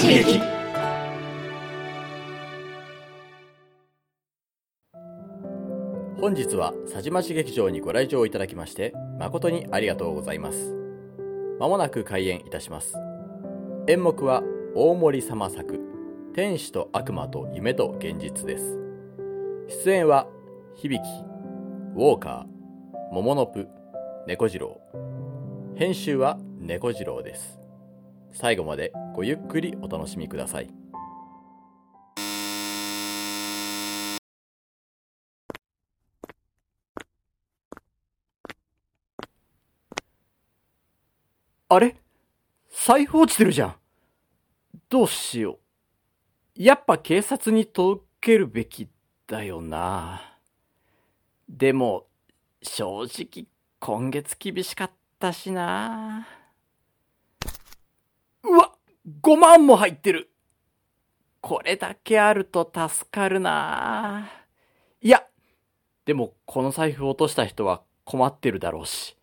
し劇本日は佐島市劇場にご来場いただきまして誠にありがとうございます。まもなく開演いたします。演目は大森様作天使と悪魔と夢と現実です。出演は響きウォーカー桃のプ猫次郎。編集は猫次郎です。最後までごゆっくりお楽しみくださいあれ？財布落ちてるじゃん。どうしよう。やっぱ警察に届けるべきだよな。でも、正直今月厳しかったしな。うわ !5 万も入ってるこれだけあると助かるな。いや、でもこの財布落とした人は困ってるだろうし。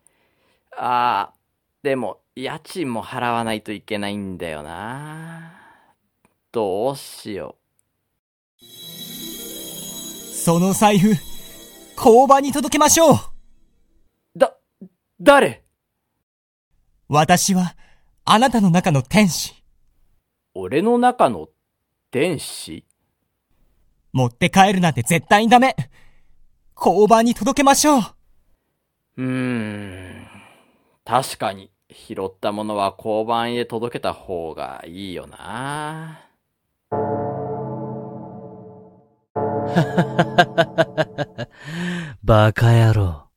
ああ、でも家賃も払わないといけないんだよな。どうしよう。その財布、交番に届けましょうだ、誰？私は、あなたの中の天使。俺の中の天使？持って帰るなんて絶対にダメ交番に届けましょううーん。確かに、拾ったものは交番へ届けた方がいいよな。バカ野郎。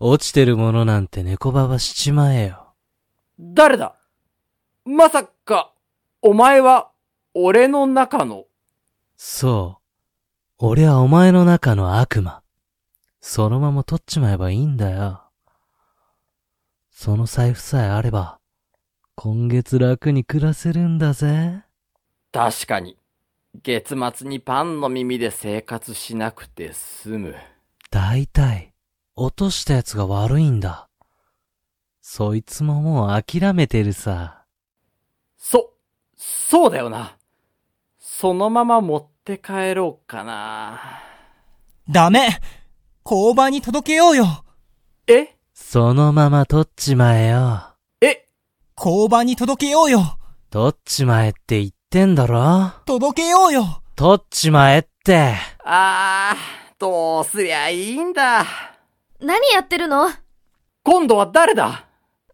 落ちてるものなんて猫ばばしちまえよ。誰だ？まさか、お前は、俺の中の。そう。俺はお前の中の悪魔。そのまま取っちまえばいいんだよ。その財布さえあれば、今月楽に暮らせるんだぜ。確かに。月末にパンの耳で生活しなくて済む。大体、落としたやつが悪いんだ。そいつももう諦めてるさ。そ、そうだよな。そのまま持って帰ろうかな。ダメ交番に届けようよえ？そのまま取っちまえよ。え？交番に届けようよ取っちまえって言ってんだろ？届けようよ取っちまえって。あー、どうすりゃいいんだ。何やってるの？今度は誰だ？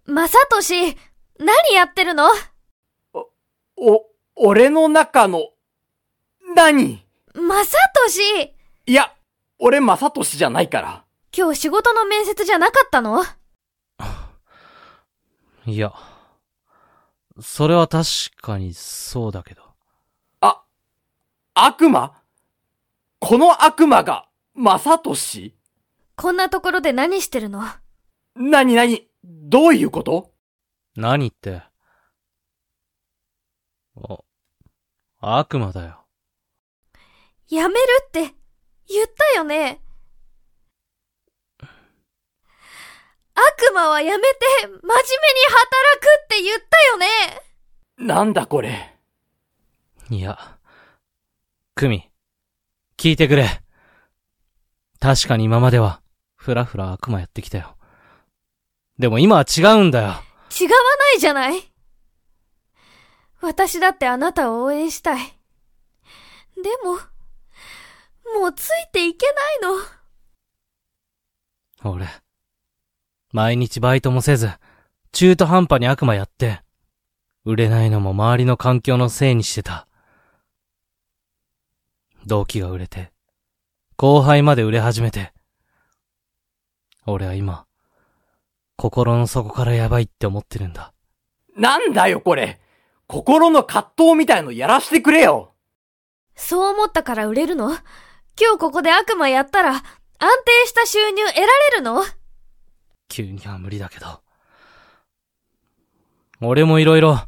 まさとし、何やってるの？お、お、俺の中の、何？まさとしいや、俺まさとしじゃないから。今日仕事の面接じゃなかったの？いや、それは確かにそうだけど。あ、悪魔？この悪魔が、まさとしこんなところで何してるの？なになにどういうこと？何って？あ、悪魔だよ。やめるって、言ったよね悪魔はやめて、真面目に働くって言ったよねなんだこれ。いや。クミ、聞いてくれ。確かに今までは、ふらふら悪魔やってきたよ。でも今は違うんだよ。違わないじゃない私だってあなたを応援したい。でも、もうついていけないの。俺、毎日バイトもせず、中途半端に悪魔やって、売れないのも周りの環境のせいにしてた。同期が売れて、後輩まで売れ始めて、俺は今、心の底からやばいって思ってるんだ。なんだよこれ。心の葛藤みたいのやらしてくれよ。そう思ったから売れるの？今日ここで悪魔やったら、安定した収入得られるの？急には無理だけど。俺もいろいろ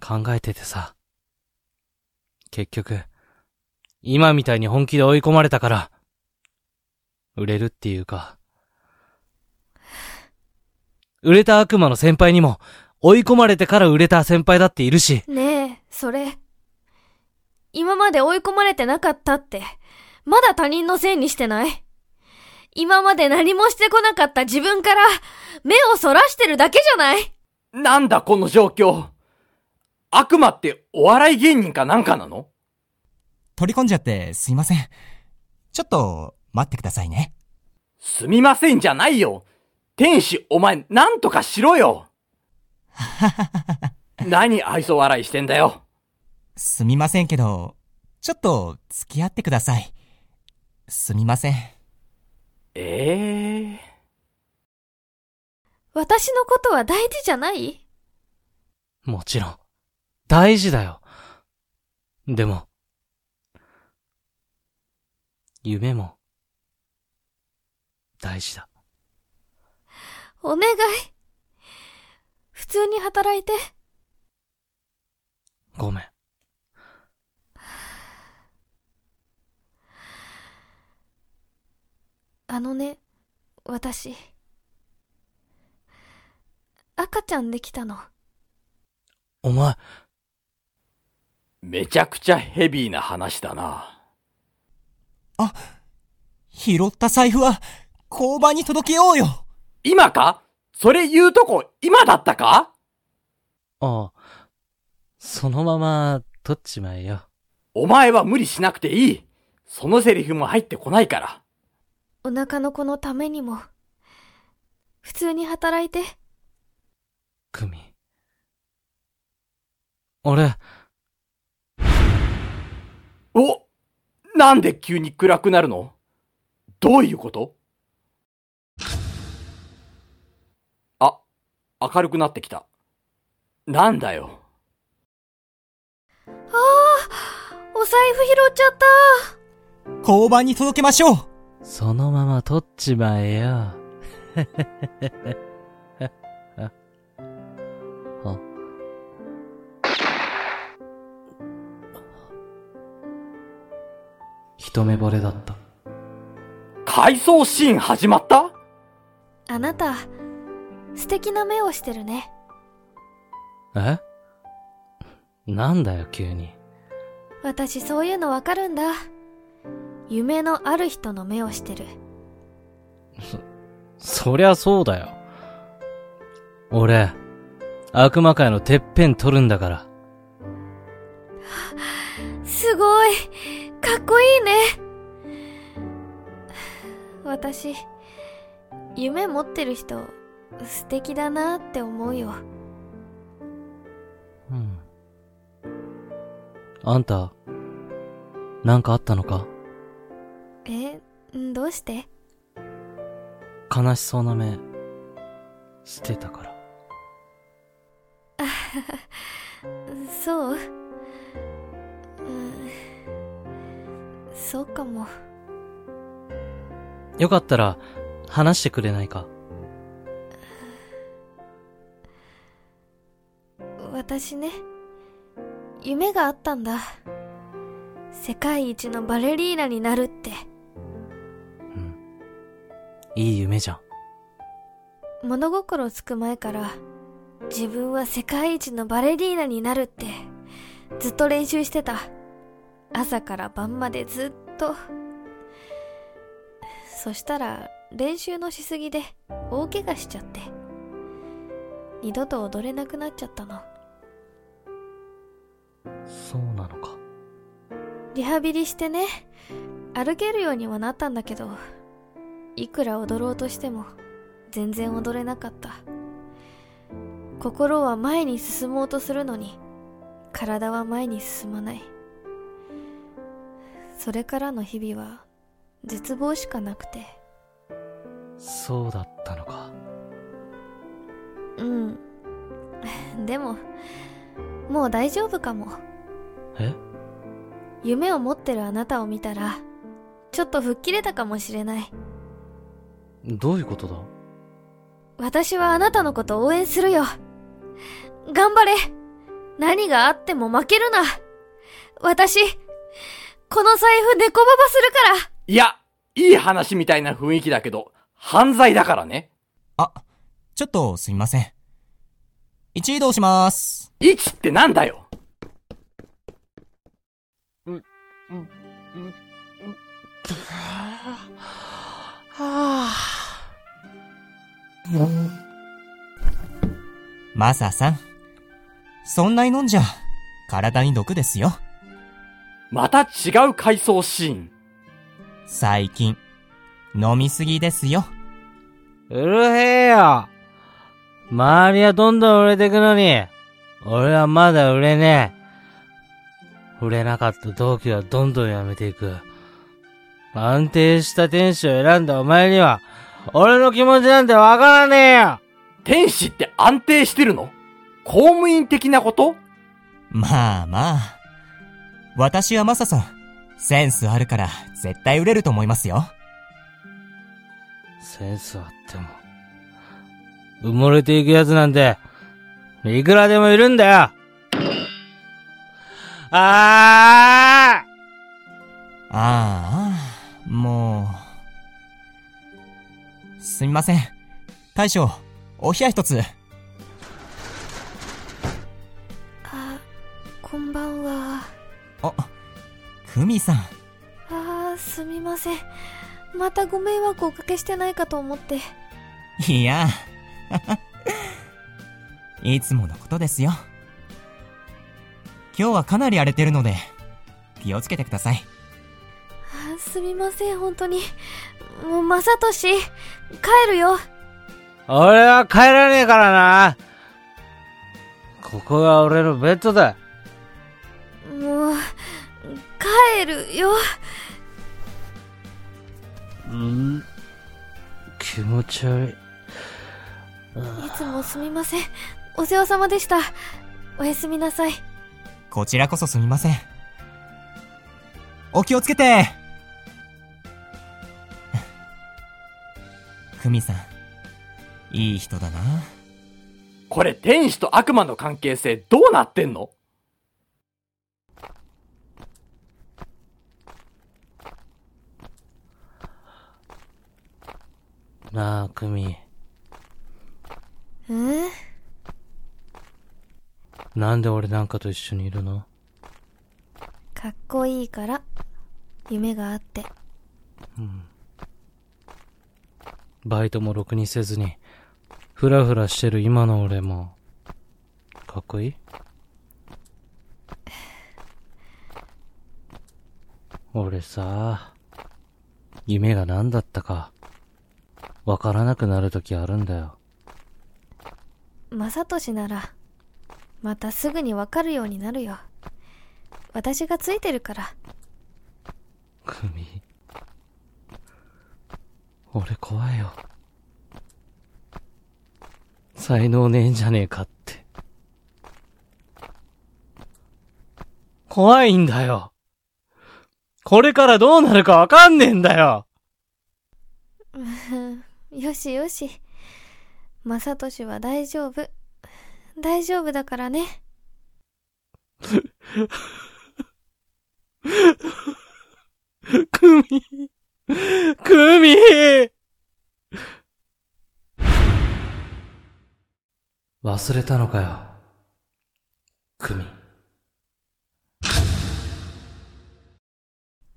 考えててさ。結局、今みたいに本気で追い込まれたから、売れるっていうか、売れた悪魔の先輩にも、追い込まれてから売れた先輩だっているし、ねえ、それ、今まで追い込まれてなかったって、まだ他人のせいにしてない今まで何もしてこなかった自分から、目をそらしてるだけじゃないなんだこの状況。悪魔ってお笑い芸人かなんかなの？取り込んじゃってすいません。ちょっと、待ってくださいね。すみませんじゃないよ。天使お前なんとかしろよ。何愛想笑いしてんだよ。すみませんけど、ちょっと、付き合ってください。すみません。ええ私のことは大事じゃない？もちろん。大事だよ。でも、夢も、大事だ。お願い。普通に働いて。ごめん。あのね、私。赤ちゃんできたの。お前、めちゃくちゃヘビーな話だな。拾った財布は、交番に届けようよ今か？それ言うとこ今だったか？ああ、そのまま、取っちまえよ。お前は無理しなくていい。そのセリフも入ってこないから。お腹の子のためにも。普通に働いて。クミ。俺、おなんで急に暗くなるの？どういうこと？明るくなってきた。なんだよ。ああお財布拾っちゃった交番に届けましょうそのまま取っちまえよ。あ。一目惚れだった。回想シーン始まった？あなた、素敵な目をしてるね。え？なんだよ、急に。私そういうのわかるんだ。夢のある人の目をしてる。そりゃそうだよ。俺、悪魔界のてっぺん取るんだから。すごいかっこいいね私、夢持ってる人、素敵だなって思うよ。うん。あんた、なんかあったのか？え、どうして？悲しそうな目、捨てたから。そう？うん、そうかも。よかったら、話してくれないか？私ね、夢があったんだ。世界一のバレリーナになるって。うん。いい夢じゃん。物心つく前から、自分は世界一のバレリーナになるって、ずっと練習してた。朝から晩までずっと。そしたら、練習のしすぎで、大怪我しちゃって。二度と踊れなくなっちゃったの。そうなのか。リハビリしてね、歩けるようにはなったんだけど、いくら踊ろうとしても、全然踊れなかった。心は前に進もうとするのに、体は前に進まない。それからの日々は、絶望しかなくて。そうだったのか。うん。でも、もう大丈夫かも。え？夢を持ってるあなたを見たら、ちょっと吹っ切れたかもしれない。どういうことだ？私はあなたのこと応援するよ。頑張れ何があっても負けるな私、この財布猫ババするからいや、いい話みたいな雰囲気だけど、犯罪だからね。あ、ちょっとすみません。一移動します。一ってなんだよマサさん。そんなに飲んじゃ、体に毒ですよ。また違う回想シーン。最近、飲みすぎですよ。うるへえよ。周りはどんどん売れてくのに、俺はまだ売れねえ。売れなかった同期はどんどん辞めていく。安定した天使を選んだお前には、俺の気持ちなんてわからねえよ。天使って安定してるの？公務員的なこと？まあまあ。私はマサさん、センスあるから絶対売れると思いますよ。センスあっても、埋もれていくやつなんて、いくらでもいるんだよ。ああああ、もう。すみません。大将、お冷や一つ。あ、こんばんは。あ、クミさん。あー、すみません。またご迷惑をおかけしてないかと思って。いや、いつものことですよ。今日はかなり荒れてるので、気をつけてください。すみません、本当に。もう、まさとし、帰るよ。俺は帰らねえからなここが俺のベッドだもう、帰るよ。うん？気持ち悪い。いつもすみません。お世話様でした。おやすみなさい。こちらこそすみません。お気をつけてクミさん、いい人だな。これ天使と悪魔の関係性どうなってんの？なあ、クミ。うんなんで俺なんかと一緒にいるの？かっこいいから。夢があって。バイトもろくにせずに、ふらふらしてる今の俺も、かっこいい？俺さ、夢が何だったか、わからなくなる時あるんだよ。まさとしなら、またすぐにわかるようになるよ。私がついてるから。クミ。俺怖いよ。才能ねえんじゃねえかって。怖いんだよ。これからどうなるかわかんねえんだよ。よしよし。まさとしは大丈夫。大丈夫だからね。クミ。クミ忘れたのかよ。クミ。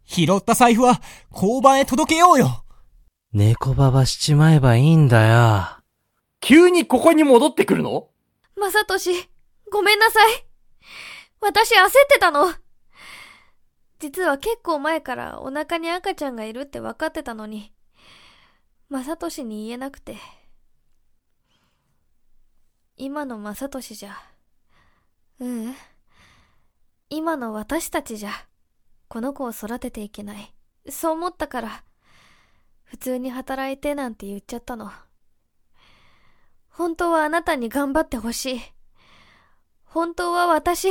拾った財布は交番へ届けようよ猫ババしちまえばいいんだよ。急にここに戻ってくるの？まさとし、ごめんなさい。私焦ってたの。実は結構前からお腹に赤ちゃんがいるって分かってたのに、まさとしに言えなくて。今のまさとしじゃ、ううん。今の私たちじゃ、この子を育てていけない。そう思ったから、普通に働いてなんて言っちゃったの。本当はあなたに頑張ってほしい。本当は私、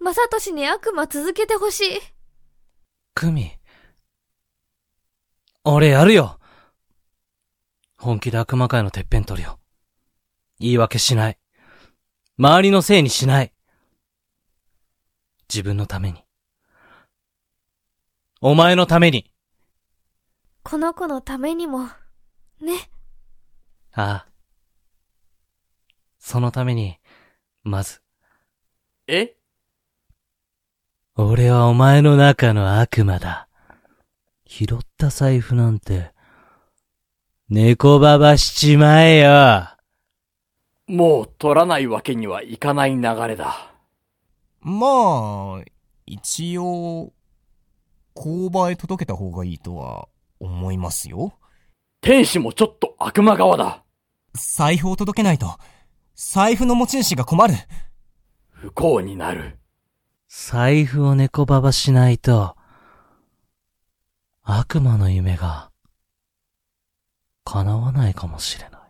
まさとしに悪魔続けてほしい。クミ。俺やるよ。本気で悪魔界のてっぺん取るよ。言い訳しない。周りのせいにしない。自分のために。お前のために。この子のためにも、ね。ああ。そのために、まず、え？俺はお前の中の悪魔だ。拾った財布なんて、猫ばばしちまえよ。もう取らないわけにはいかない流れだ。まあ、一応、交場へ届けた方がいいとは思いますよ。天使もちょっと悪魔側だ。財布を届けないと、財布の持ち主が困る。不幸になる。財布を猫ばばしないと、悪魔の夢が、叶わないかもしれない。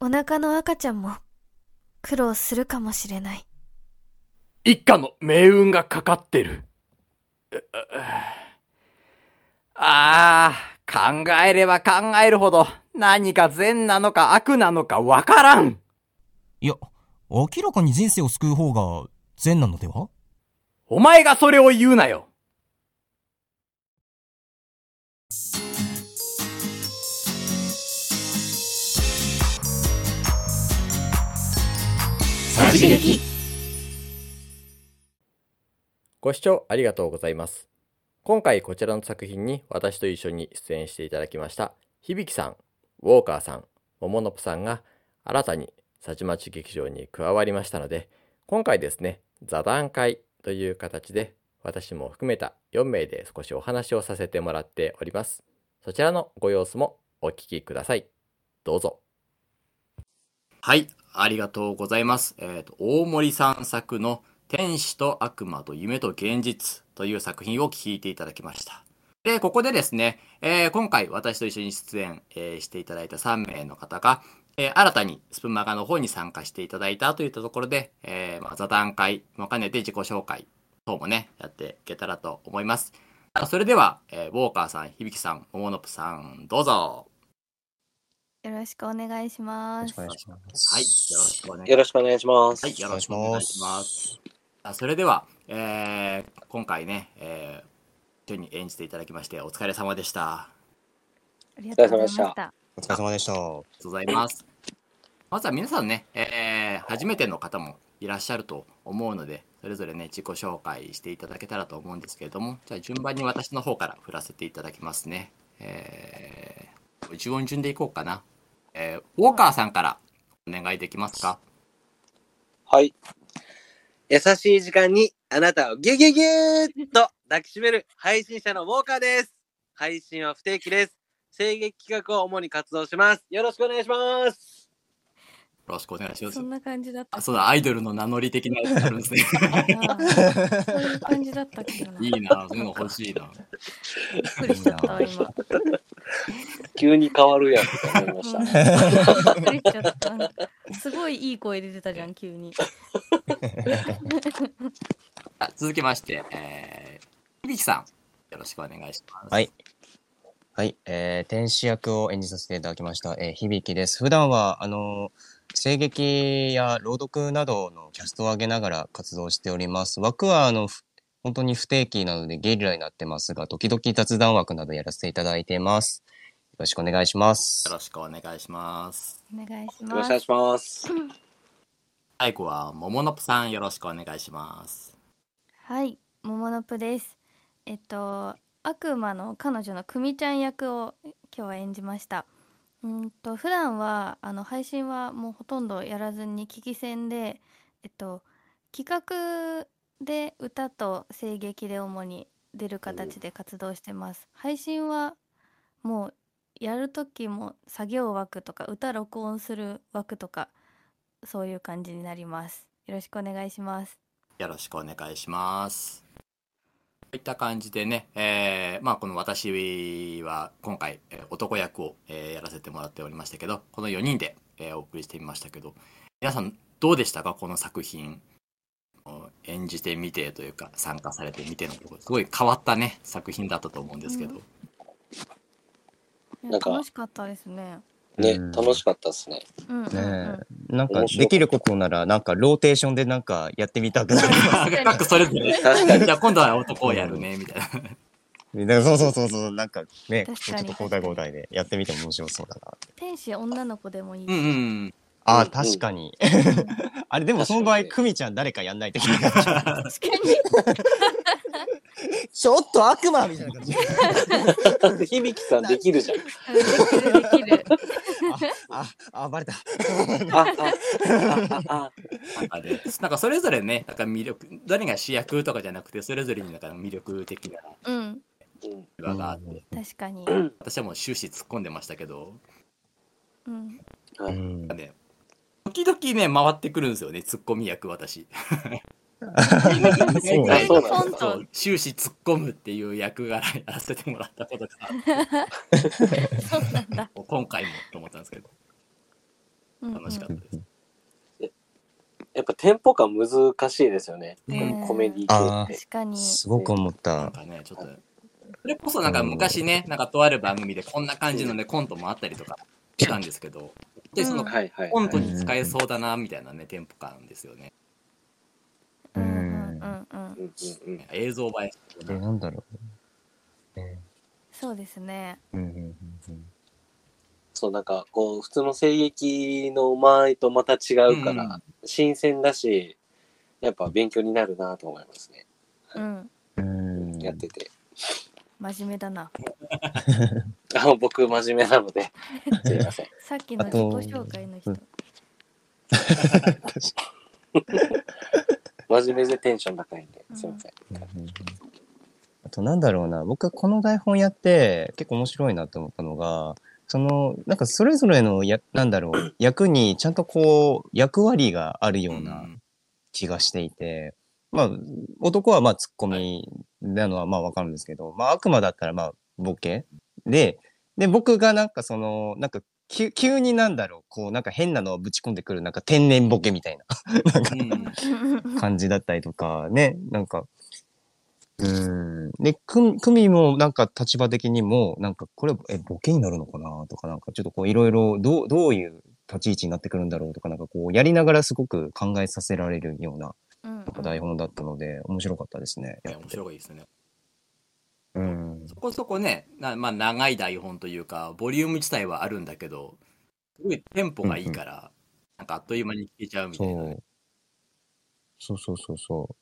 お腹の赤ちゃんも苦労するかもしれない。一家の命運がかかってる。ああ、考えれば考えるほど何か善なのか悪なのかわからん。いや、明らかに人生を救う方が善なのでは？お前がそれを言うなよ。ご視聴ありがとうございます。今回こちらの作品に私と一緒に出演していただきました、響さん、ウォーカーさん、もものぷさんが新たにさちまち劇場に加わりましたので、今回ですね、座談会という形で私も含めた4名で少しお話をさせてもらっております。そちらのご様子もお聞きください。どうぞ。はい、ありがとうございます。えっ、と、大森さん作の天使と悪魔と夢と現実という作品を聞いていただきました。で、ここでですね、えー今回私と一緒に出演、えーしていただいた3名の方が、えー新たにスプマガの方に参加していただいたといったところで、えーまあ、座談会も兼ねて自己紹介等もね、やっていけたらと思います。あそれでは、えーウォーカーさん、響さん、もものぷさん、どうぞ。よろしくお願いします。はい、よろしくお願いします。よろしくお願いします。はい、よろしくお願いします。あそれでは、えー今回ね、えー一緒に演じていただきまして、お疲れ様でした。あありがとうございました。お疲れ様でした。りがとうございます。まずは皆さんね、えー初めての方もいらっしゃると思うので、それぞれね、自己紹介していただけたらと思うんですけれども、じゃあ順番に私の方から振らせていただきますね。えー、一音順でいこうかな。えーウォーカーさんからお願いできますか？はい。優しい時間にあなたをギュギュギューッと抱きしめる配信者のウォーカーです。配信は不定期です。声劇企画を主に活動します。よろしくお願いします。よろしくお願いしますそ。んな感じだったあ、そうだ、アイドルの名乗り的なやつがあるんですね。な。そういう感じだったっけな。いいな、そういうの欲しいな。びっくりしちゃったわ、今。急に変わるやんと思いました。びっくりしちゃった。すごいいい声出てたじゃん、急に。あ続きまして、えー、響さん、よろしくお願いします。はい。はい、えー、天使役を演じさせていただきました、えー、響です。普段は、あの声劇や朗読などのキャストを上げながら活動しております。枠は、あの、ふ本当に不定期なのでゲリラになってますが、時々雑談枠などやらせていただいています。よろしくお願いしますよ。ろしくお願いします。お願いしよろしくお願います。します。最後は、もものぷさん、よろしくお願いします。はい、もものぷです。えっと、悪魔の彼女のくみちゃん役を今日は演じました。うんと普段はあの配信はもうほとんどやらずに聞き戦で、えっと企画で歌と声劇で主に出る形で活動してます。配信はもうやる時も作業枠とか歌録音する枠とかそういう感じになります。よろしくお願いします。よろしくお願いします。ういった感じでね、えーまあこの私は今回、男役を、えーやらせてもらっておりましたけど、この4人で、えーお送りしてみましたけど、皆さんどうでしたか？この作品。演じてみてというか参加されてみてのところすごい変わったね作品だったと思うんですけど、うん楽しかったですね。ね、うん。楽しかったですね。うんなんかできることなら、なんかローテーションでなんかやってみたくなりま確 かそれぞれ。確かに。じゃあ今度は男をやるねみたいな。す。だからそうそうそうそう、なんかね、ちょっと交代交代でやってみても面白そうだな。天使女の子でもいいし、うんうんああ、うん確かに。あれ、でもその場合、確かクミちゃん誰かやんないといけないに。ちょっと悪魔みたいな感じ。響さんできるじゃん。できるできる。あ、あ、バレた。あ、あ、あ、あ、なんかね、なんかそれぞれね、なんか魅力、誰が主役とかじゃなくて、それぞれになんか魅力的なうん。うん。場があって、確かに。私はもう終始突っ込んでましたけど、うん。はいうんなんかね、時々ね、回ってくるんですよね、ツッコミ役、私。そうはいそうなんですそう終始突っ込むっていう役柄やらせてもらったことがそうなんだ。今回もと思ったんですけど、うん楽しかったです。やっぱテンポ感難しいですよね。ねコメディあ系って。確かに。すごく思っなんた。かね、ちょっと、それこそなんか昔ね、なんかとある番組でこんな感じのね、コントもあったりとかしたんですけど、で、そのうんはいはい。コントに使えそうだな、みたいなね、テンポ感ですよね。うんうんうんうん。うんうんうん。映像映えしてえ、るななんだろう。えそうですね。うんうんうんそう、なんか、こう、普通の声劇の前とまた違うから、新鮮だし、やっぱ勉強になるなと思いますね。うん。うん。うんやってて。真面目だな。あ僕、真面目なので、すいません。さっきの自己紹介の人。うん。真面目でテンション高いんで、すいません。あとなんだろうな、僕はこの台本やって結構面白いなと思ったのが、その、なんかそれぞれのや、なんだろう、役にちゃんとこう、役割があるような気がしていて、まあ、男はまあツッコミなのはまあわかるんですけど、まあ悪魔だったらまあボケで、で、僕がなんかその、なんか急急になんだろう、こうなんか変なのをぶち込んでくるなんか天然ボケみたいな。うん感じだったりとか、ね、なんか、うん。で、く、くみもなんか立場的にも、なんかこれ、え、ボケになるのかなとか、なんかちょっとこういろいろ、どう、どういう立ち位置になってくるんだろうとか、なんかこう、やりながらすごく考えさせられるような、うんなんか台本だったので、面白かったですね。ね面白いですね。うん。そこそこね、なまあ長い台本というか、ボリューム自体はあるんだけど、すごいテンポがいいから、なんかあっという間に聞けちゃうみたそいなね、う。そうそうそうそう。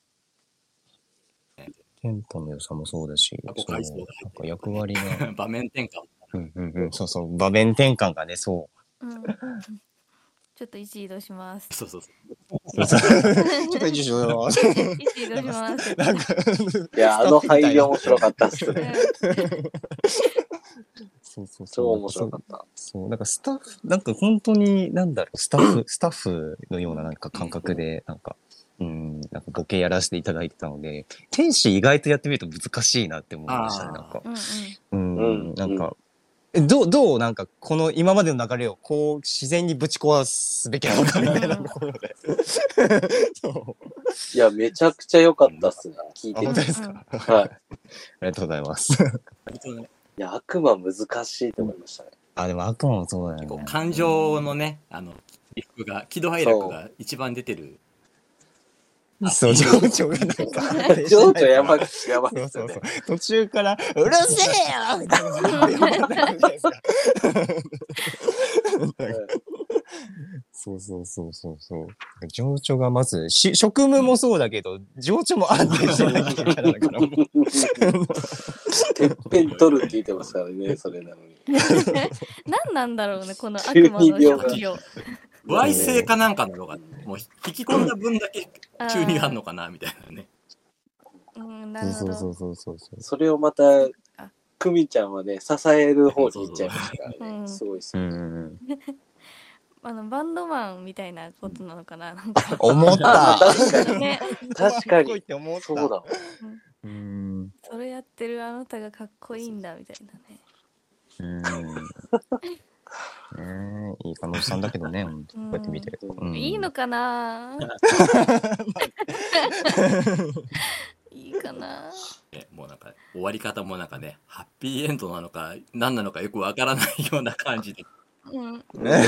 テンポの良さもそうだし、過去そう回想が入なんか役割が、場面転換。うんうんうん、そうそう、場面転換がね、そう。うんちょっと位置移動します。そうそうそう。ちょっと一緒しよう。位置移動します。なんか、いや、あの配慮面白かったっすね。そうそうそう。超面白かった。そう、なんかスタッフ、なんか本当に、なんだろう、スタッフ、スタッフのようななんか感覚で、なんか、うん、なんかボケやらせていただいてたので、天使意外とやってみると難しいなって思いましたね、なんか。うんうん。うん、うんなんか、えどう、どうなんか、この今までの流れを、こう、自然にぶち壊すべきなのかみたいなところで。そう。いや、めちゃくちゃ良かったっすね。聞いあ、てて。本当ですか、うんはい。ありがとうございます。いや、悪魔難しいと思いましたね。あ、でも悪魔もそうだよね。感情のね、あの、起伏が、喜怒哀楽が一番出てる。そう、情緒がなんか。情緒やばく、やばそういっすよねそうそう。。途中から、うるせえよみたいな。やばくなるじゃないですかそうそうそうそうそう。情緒がまず、し職務もそうだけど、情緒も安定してるキャラだから。てっぺん取るって言ってますからね、それなのに。何なんだろうね、この悪急魔の職業。不愛性かなんかなのが、もう引き込んだ分だけ注入あんのかな、みたいなね。うん、なるほど。そうそうそうそうそう。それをまたあ、クミちゃんはね、支える方に行っちゃいましたからうんね。すごいっすよ。うんうんあの、バンドマンみたいなことなのかななんか。思った確かに。そうだわ。うん。それやってるあなたがかっこいいんだ、みたいなね。うん。ねえいい彼女さんだけどね、本当こうやって見てると。うんいいのかな？いいかな？ねもうなんか、終わり方もなんかね、ハッピーエンドなのか、何なのかよくわからないような感じで。うん。ね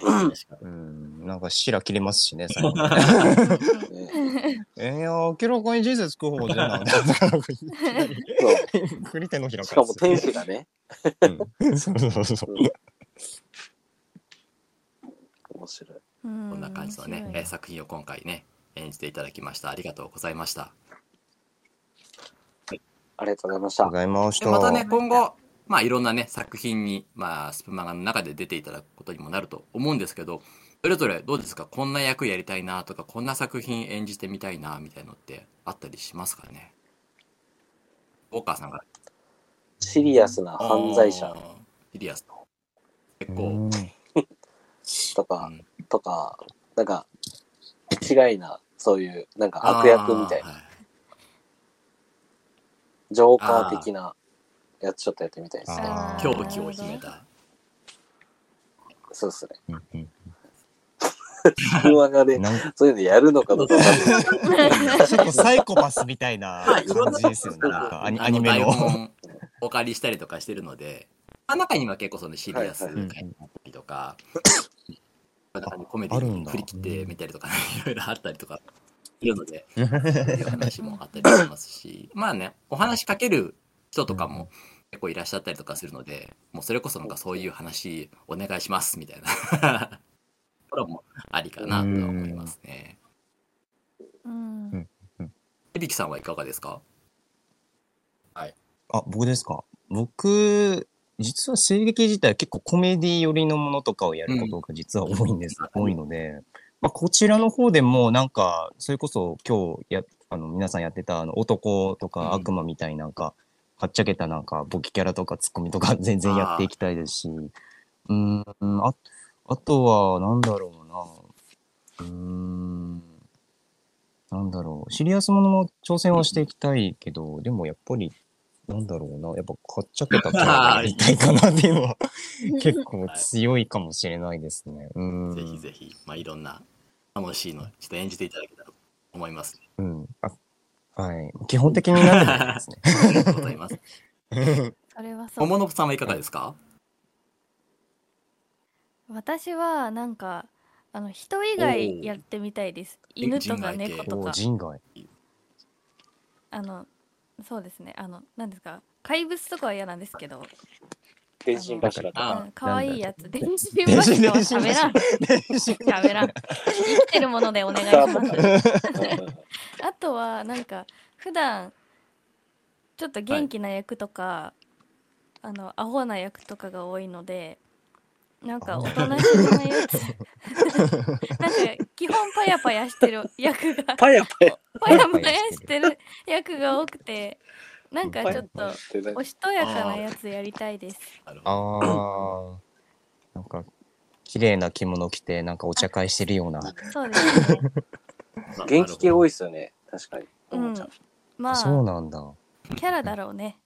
確かうん。なんか白切れますしね、最後。ね えー、明らかに人生つく方じゃない。なんかいきなりそう振り手のひらしかも天使がね。うん そうそうそう。面白い。こんな感じのね、えー作品を今回ね、演じていただきました。ありがとうございました。ありがとうございましたありがとうご。ざいました。でまたね、今後、まあいろんなね、作品に、まあスプマガの中で出ていただくことにもなると思うんですけど、それぞれどうですか？こんな役やりたいなとか、こんな作品演じてみたいなみたいのってあったりしますかね？ウォーカーさんが。シリアスな犯罪者。シリアスの。結構、う んとか、うんとか、なんか、違いな、そういう、なんか悪役みたいな、ジョーカー的なやつちょっとやってみたいですね。狂気を秘めた。そうですね。うんうん車がで、なんかそういうのやるのかどうか。ちょっとサイコパスみたいな感じですよね。なんかアニメあのお借りしたりとかしてるので、まあ、中には結構そのシリアスはいがはいあったりとか、中にコメディに振り切ってみたりとか、ね、いろいろあったりとかいるので、そういう話もあったりしますし、まあね、お話しかける人とかも結構いらっしゃったりとかするので、もうそれこそなんかそういう話お願いしますみたいな。これもありかなと思いますね。うん。エビキさんはいかがですか？あ、僕ですか？僕、実は声劇自体結構コメディ寄りのものとかをやることが実は多いんです。うん多いので、まあ、こちらの方でもなんか、それこそ今日や、あの、皆さんやってたあの男とうん。か悪魔みたいなんか、はっちゃけたなんか、ボケキャラとかツッコミとか 全然やっていきたいですし、うー。ん、あ、あとは、なんだろうな。うーん、なんだろう。シリアスものも挑戦はしていきたいけど、でもやっぱり、なんだろうな。やっぱ、かっちゃけたキャラがやりたいかなっていうのは、結構強いかもしれないですね。うん。ぜひぜひ、まあ、いろんな楽しいの、ちょっと演じていただけたらと思います。うん。あはい。基本的になんでもいいですね。ありがとうございます。それはそう桃のさんはいかがですか？私はなんかあの人以外やってみたいです犬とか猫とおか人外。あのそうですね。あの何ですか？怪物とかは嫌なんですけど。電信柱とあか。うん可愛いやつ。電信柱。は喋らん。喋らん。生きてるものでお願いします。あとはなんか普段ちょっと元気な役とか、あのアホな役とかが多いのでなんかおとなしめなやつ なんか基本パヤパヤしてる役がパヤパヤ。パヤパヤしてる役が多くてなんかちょっとおしとやかなやつやりたいですああ。なんか、綺麗な着物着て、なんかお茶会してるような。そうですね元気系多いい。っすよね。確かに。うんまあそうなんだ。キャラだろうね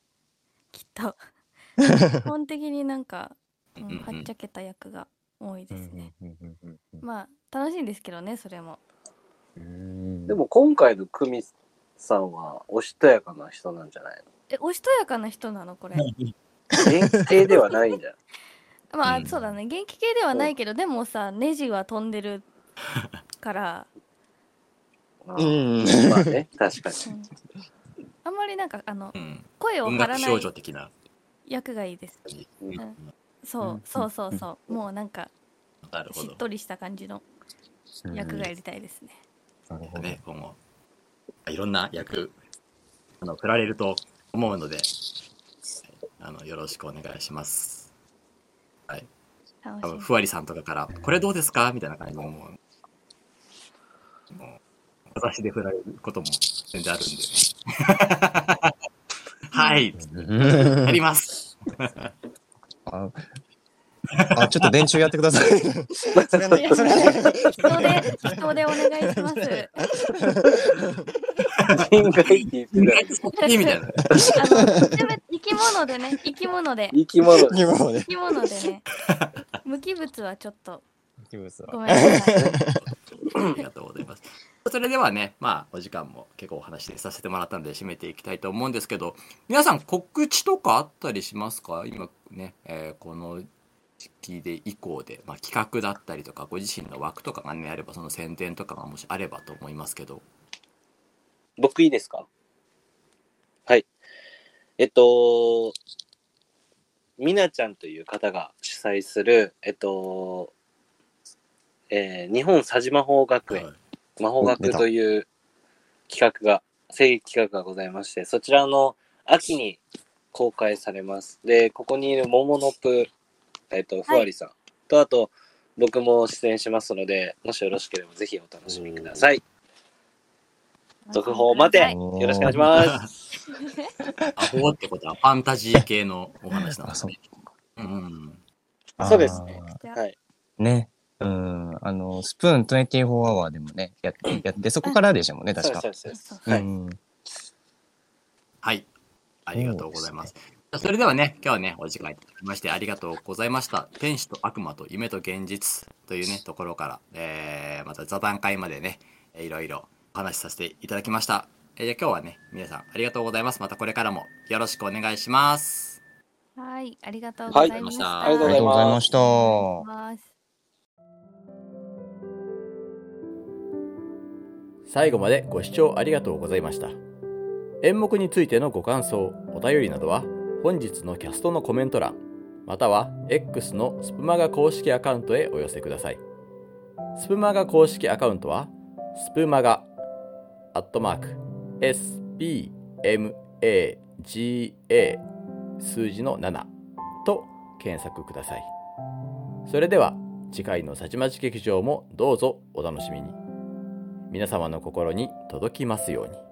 きっと 基本的になんか、うんはっちゃけた役が多いですね、まあ楽しいんですけどねそれも。うん。でも今回の久美さんはおしとやかな人なんじゃないえおしとやかな人なのこれ？の元気系ではないんじゃない まあ、うん。そうだね。元気系ではないけどでもさネジは飛んでるから、うん。まあね、確かに。うん。あんまりなんかあのうん。声を音楽少張らない女的な。役がいいです。うん。んそう、うんそうそうそうもうなんかなるほど。しっとりした感じの役がやりたいですね、なるほど。ね、今後、いろんな役、あの、振られると思うので、あの、よろしくお願いします。はい。楽し多分ふわりさんとかから、これどうですか？みたいな感じのもう、もう、私で振られることも全然あるんで。はい、やります。ああ、ちょっと電柱やってください。それはねそれはね人で人でお願いします人外って言ってない。いいみたいな。生き物でね生き物で生き物で生き物でね無機物はちょっと気分さごめんなさいありがとうございます。それではね、まあ、お時間も結構お話しさせてもらったんで、締めていきたいと思うんですけど、皆さん告知とかあったりしますか？今ね、えーこの時期で以降で、まあ、企画だったりとか、ご自身の枠とかがね、あれば、その宣伝とかがもしあればと思いますけど。僕いいですか？はい。えっと、みなちゃんという方が主催する、えっと、えー日本佐治魔法学園、はい魔法学という企画が、声劇企画がございまして、そちらの秋に公開されます。で、ここにいるモモノプ、えっ、と、ふわりさん、と、あと、僕も出演しますので、もしよろしければぜひお楽しみください。続報を待てはいよろしくお願いします。アホってことはファンタジー系のお話なんですね。うんうん。そうですねあはい。ー。ね。うん。あの、スプーン24アワーでもね、やって、やって、そこからでしたもんね、確か。そうそうそうそうはいうん。はい。ありがとうございます。それではね、今日はね、お時間いただきましてありがとうございました。天使と悪魔と夢と現実というね、ところから、えー、また座談会までね、えーいろいろお話しさせていただきました。えーじゃあ今日はね、皆さんありがとうございます。またこれからもよろしくお願いします。はい、ありがとうございました。はいありがとうございますありがとうございました。最後までご視聴ありがとうございました。演目についてのご感想、お便りなどは本日のキャストのコメント欄、または X のスプマガ公式アカウントへお寄せください。スプマガ公式アカウントは、スプマガ、アットマーク、SPMAGA、数字の7と検索ください。それでは、次回のさちまち劇場もどうぞお楽しみに。皆様の心に届きますように。